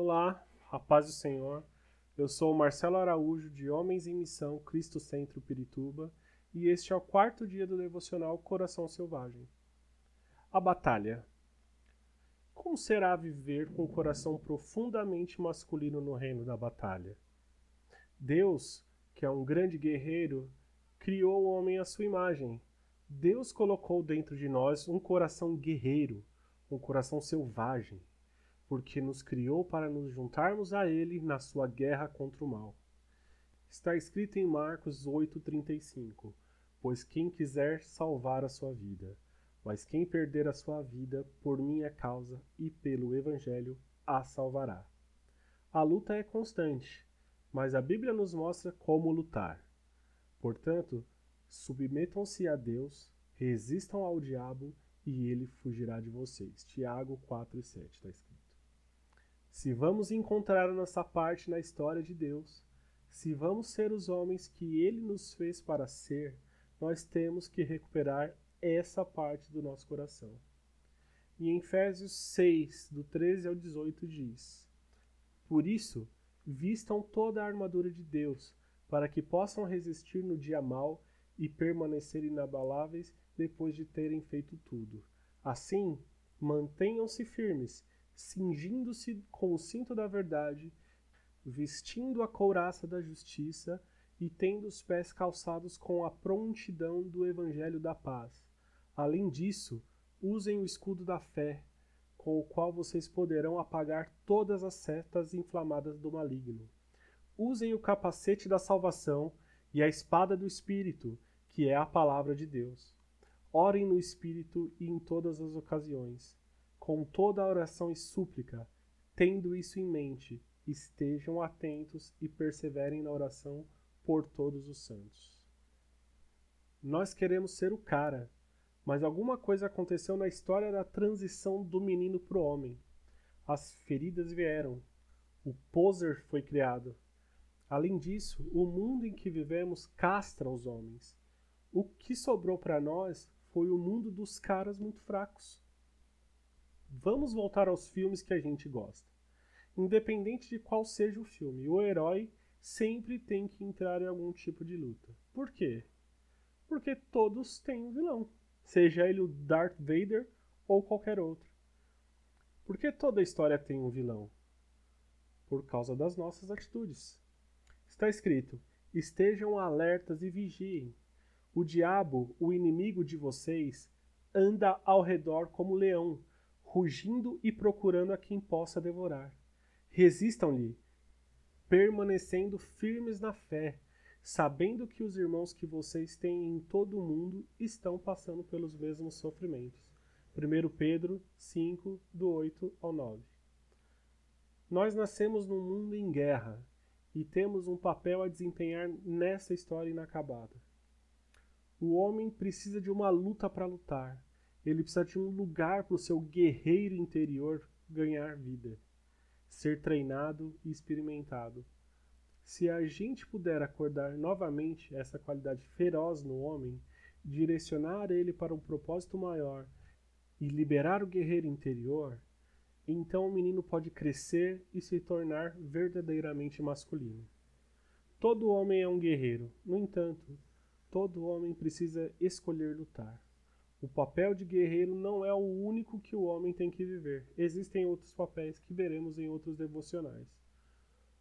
Olá, a paz do Senhor. Eu sou Marcelo Araújo, de Homens em Missão Cristo Centro Pirituba, e este é o quarto dia do devocional Coração Selvagem. A batalha. Como será viver com o coração profundamente masculino no reino da batalha? Deus, que é um grande guerreiro, criou o homem à sua imagem. Deus colocou dentro de nós um coração guerreiro, um coração selvagem porque nos criou para nos juntarmos a Ele na sua guerra contra o mal. Está escrito em Marcos 8,35: Pois quem quiser salvar a sua vida, mas quem perder a sua vida por minha causa e pelo Evangelho, a salvará. A luta é constante, mas a Bíblia nos mostra como lutar. Portanto, submetam-se a Deus, resistam ao diabo e ele fugirá de vocês. Tiago 4 e 7 está escrito. Se vamos encontrar a nossa parte na história de Deus, se vamos ser os homens que Ele nos fez para ser, nós temos que recuperar essa parte do nosso coração. E em Efésios 6, do 13 ao 18, diz: Por isso, vistam toda a armadura de Deus, para que possam resistir no dia mau e permanecer inabaláveis depois de terem feito tudo. Assim, mantenham-se firmes cingindo-se com o cinto da verdade, vestindo a couraça da justiça e tendo os pés calçados com a prontidão do evangelho da paz. Além disso, usem o escudo da fé, com o qual vocês poderão apagar todas as setas inflamadas do maligno. Usem o capacete da salvação e a espada do Espírito, que é a palavra de Deus. Orem no Espírito e em todas as ocasiões com toda a oração e súplica, tendo isso em mente, estejam atentos e perseverem na oração por todos os santos. Nós queremos ser o cara, mas alguma coisa aconteceu na história da transição do menino para o homem. As feridas vieram, o poser foi criado. Além disso, o mundo em que vivemos castra os homens. O que sobrou para nós foi o mundo dos caras muito fracos. Vamos voltar aos filmes que a gente gosta. Independente de qual seja o filme, o herói sempre tem que entrar em algum tipo de luta. Por quê? Porque todos têm um vilão, seja ele o Darth Vader ou qualquer outro. Por que toda história tem um vilão? Por causa das nossas atitudes. Está escrito: estejam alertas e vigiem. O diabo, o inimigo de vocês, anda ao redor como leão, rugindo e procurando a quem possa devorar. Resistam-lhe, permanecendo firmes na fé, sabendo que os irmãos que vocês têm em todo o mundo estão passando pelos mesmos sofrimentos. 1 Pedro 5, do 8 ao 9. Nós nascemos num mundo em guerra e temos um papel a desempenhar nessa história inacabada. O homem precisa de uma luta para lutar ele precisa de um lugar para o seu guerreiro interior ganhar vida, ser treinado e experimentado. Se a gente puder acordar novamente essa qualidade feroz no homem, direcionar ele para um propósito maior e liberar o guerreiro interior, então o menino pode crescer e se tornar verdadeiramente masculino. Todo homem é um guerreiro, no entanto, todo homem precisa escolher lutar. O papel de guerreiro não é o único que o homem tem que viver. Existem outros papéis que veremos em outros devocionais.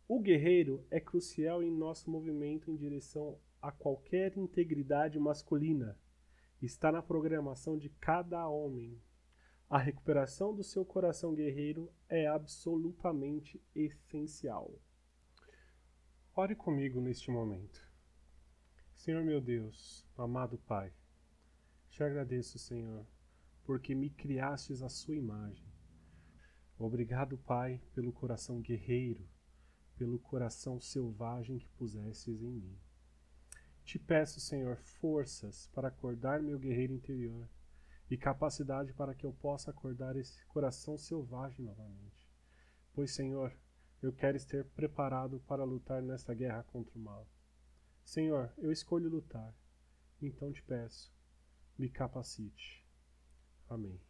O guerreiro é crucial em nosso movimento em direção a qualquer integridade masculina. Está na programação de cada homem. A recuperação do seu coração guerreiro é absolutamente essencial. Ore comigo neste momento. Senhor meu Deus, amado Pai, te agradeço, Senhor, porque me criastes a sua imagem. Obrigado, Pai, pelo coração guerreiro, pelo coração selvagem que pusestes em mim. Te peço, Senhor, forças para acordar meu guerreiro interior e capacidade para que eu possa acordar esse coração selvagem novamente. Pois, Senhor, eu quero estar preparado para lutar nesta guerra contra o mal. Senhor, eu escolho lutar. Então te peço, me capacite. Amém.